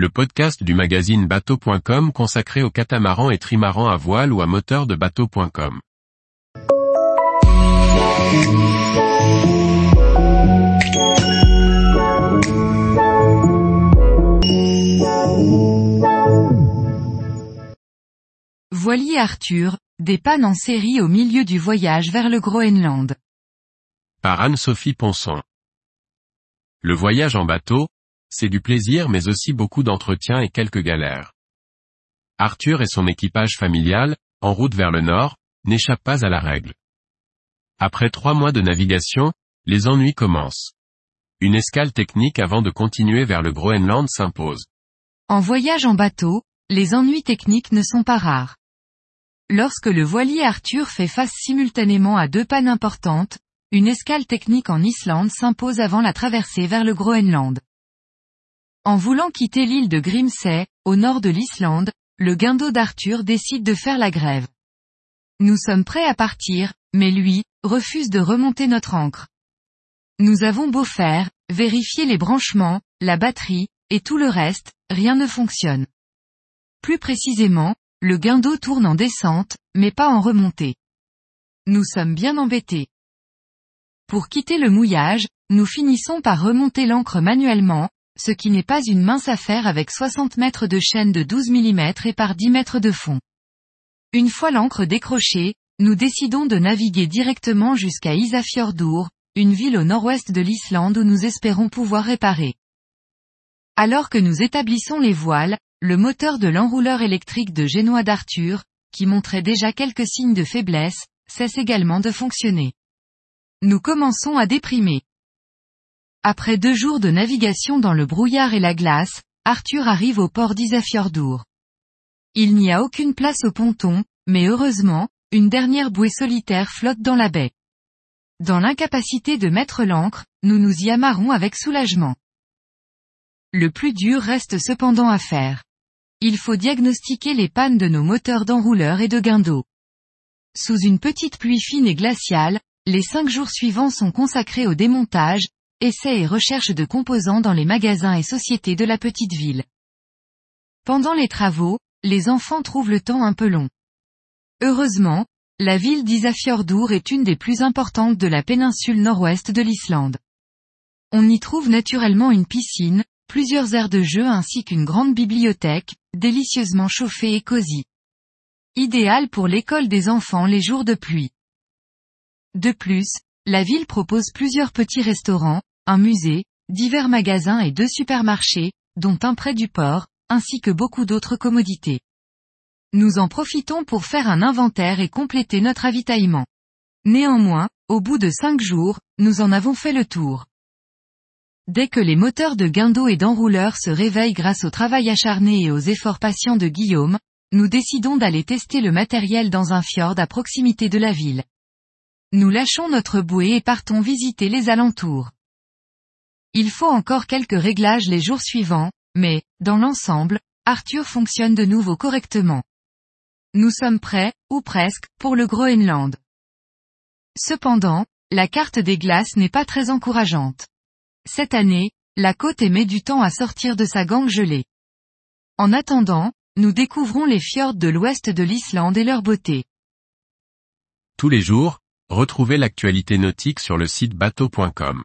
le podcast du magazine bateau.com consacré aux catamarans et trimarans à voile ou à moteur de bateau.com. Voilier Arthur, des pannes en série au milieu du voyage vers le Groenland. Par Anne-Sophie Ponson. Le voyage en bateau, c'est du plaisir mais aussi beaucoup d'entretien et quelques galères. Arthur et son équipage familial, en route vers le nord, n'échappent pas à la règle. Après trois mois de navigation, les ennuis commencent. Une escale technique avant de continuer vers le Groenland s'impose. En voyage en bateau, les ennuis techniques ne sont pas rares. Lorsque le voilier Arthur fait face simultanément à deux pannes importantes, une escale technique en Islande s'impose avant la traversée vers le Groenland. En voulant quitter l'île de Grimsey, au nord de l'Islande, le guindeau d'Arthur décide de faire la grève. Nous sommes prêts à partir, mais lui, refuse de remonter notre ancre. Nous avons beau faire, vérifier les branchements, la batterie, et tout le reste, rien ne fonctionne. Plus précisément, le guindeau tourne en descente, mais pas en remontée. Nous sommes bien embêtés. Pour quitter le mouillage, nous finissons par remonter l'ancre manuellement, ce qui n'est pas une mince affaire avec 60 mètres de chaîne de 12 mm et par 10 mètres de fond. Une fois l'ancre décrochée, nous décidons de naviguer directement jusqu'à Isafjordur, une ville au nord-ouest de l'Islande où nous espérons pouvoir réparer. Alors que nous établissons les voiles, le moteur de l'enrouleur électrique de Génois d'Arthur, qui montrait déjà quelques signes de faiblesse, cesse également de fonctionner. Nous commençons à déprimer. Après deux jours de navigation dans le brouillard et la glace, Arthur arrive au port d'Isafjordur. Il n'y a aucune place au ponton, mais heureusement, une dernière bouée solitaire flotte dans la baie. Dans l'incapacité de mettre l'ancre, nous nous y amarrons avec soulagement. Le plus dur reste cependant à faire. Il faut diagnostiquer les pannes de nos moteurs d'enrouleur et de guindeau. Sous une petite pluie fine et glaciale, les cinq jours suivants sont consacrés au démontage, essais et recherche de composants dans les magasins et sociétés de la petite ville. Pendant les travaux, les enfants trouvent le temps un peu long. Heureusement, la ville d'Isafjordur est une des plus importantes de la péninsule nord-ouest de l'Islande. On y trouve naturellement une piscine, plusieurs aires de jeu ainsi qu'une grande bibliothèque, délicieusement chauffée et cosy. Idéal pour l'école des enfants les jours de pluie. De plus, la ville propose plusieurs petits restaurants, un musée, divers magasins et deux supermarchés, dont un près du port, ainsi que beaucoup d'autres commodités. Nous en profitons pour faire un inventaire et compléter notre avitaillement. Néanmoins, au bout de cinq jours, nous en avons fait le tour. Dès que les moteurs de guindeau et d'enrouleur se réveillent grâce au travail acharné et aux efforts patients de Guillaume, nous décidons d'aller tester le matériel dans un fjord à proximité de la ville. Nous lâchons notre bouée et partons visiter les alentours. Il faut encore quelques réglages les jours suivants, mais, dans l'ensemble, Arthur fonctionne de nouveau correctement. Nous sommes prêts, ou presque, pour le Groenland. Cependant, la carte des glaces n'est pas très encourageante. Cette année, la côte émet du temps à sortir de sa gangue gelée. En attendant, nous découvrons les fjords de l'ouest de l'Islande et leur beauté. Tous les jours, retrouvez l'actualité nautique sur le site bateau.com.